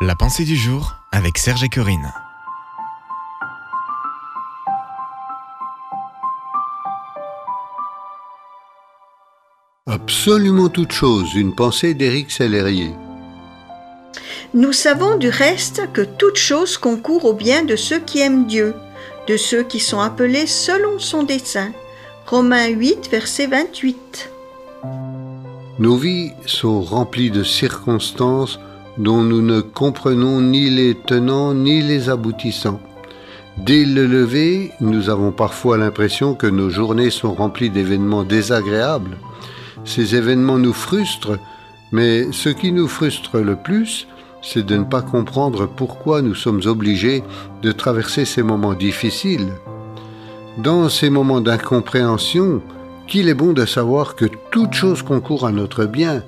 La pensée du jour avec Serge et Corinne. Absolument toute chose, une pensée d'Éric Sellerier. Nous savons du reste que toute chose concourt au bien de ceux qui aiment Dieu, de ceux qui sont appelés selon son dessein. Romains 8, verset 28. Nos vies sont remplies de circonstances dont nous ne comprenons ni les tenants ni les aboutissants. Dès le lever, nous avons parfois l'impression que nos journées sont remplies d'événements désagréables. Ces événements nous frustrent, mais ce qui nous frustre le plus, c'est de ne pas comprendre pourquoi nous sommes obligés de traverser ces moments difficiles. Dans ces moments d'incompréhension, qu'il est bon de savoir que toute chose concourt à notre bien.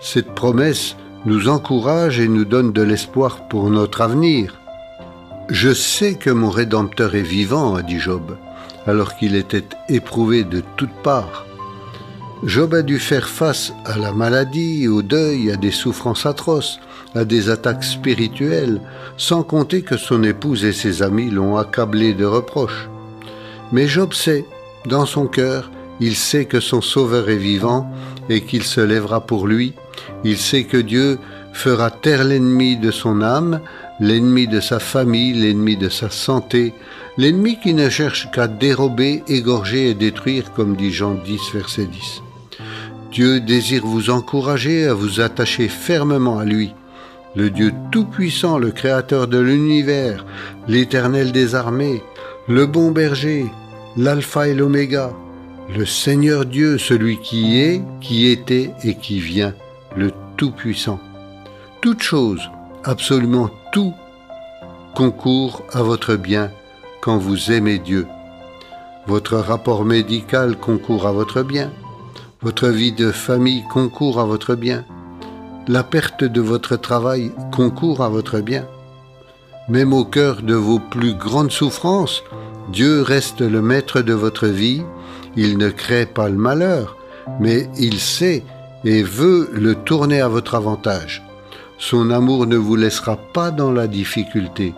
Cette promesse nous encourage et nous donne de l'espoir pour notre avenir. Je sais que mon Rédempteur est vivant, a dit Job, alors qu'il était éprouvé de toutes parts. Job a dû faire face à la maladie, au deuil, à des souffrances atroces, à des attaques spirituelles, sans compter que son épouse et ses amis l'ont accablé de reproches. Mais Job sait, dans son cœur, il sait que son Sauveur est vivant et qu'il se lèvera pour lui. Il sait que Dieu fera taire l'ennemi de son âme, l'ennemi de sa famille, l'ennemi de sa santé, l'ennemi qui ne cherche qu'à dérober, égorger et détruire, comme dit Jean 10, verset 10. Dieu désire vous encourager à vous attacher fermement à lui. Le Dieu Tout-Puissant, le Créateur de l'univers, l'Éternel des armées, le bon berger, l'Alpha et l'Oméga, le Seigneur Dieu, celui qui est, qui était et qui vient, le Tout-Puissant. Toute chose, absolument tout, concourt à votre bien quand vous aimez Dieu. Votre rapport médical concourt à votre bien. Votre vie de famille concourt à votre bien. La perte de votre travail concourt à votre bien. Même au cœur de vos plus grandes souffrances, Dieu reste le maître de votre vie. Il ne crée pas le malheur, mais il sait et veut le tourner à votre avantage. Son amour ne vous laissera pas dans la difficulté.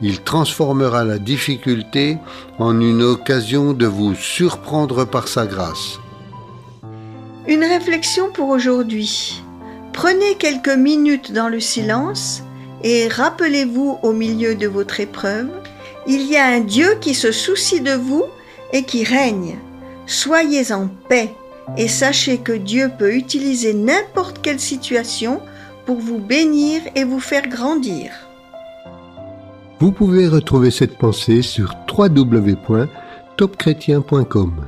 Il transformera la difficulté en une occasion de vous surprendre par sa grâce. Une réflexion pour aujourd'hui. Prenez quelques minutes dans le silence et rappelez-vous au milieu de votre épreuve, il y a un Dieu qui se soucie de vous et qui règne. Soyez en paix et sachez que Dieu peut utiliser n'importe quelle situation pour vous bénir et vous faire grandir. Vous pouvez retrouver cette pensée sur www.topchrétien.com.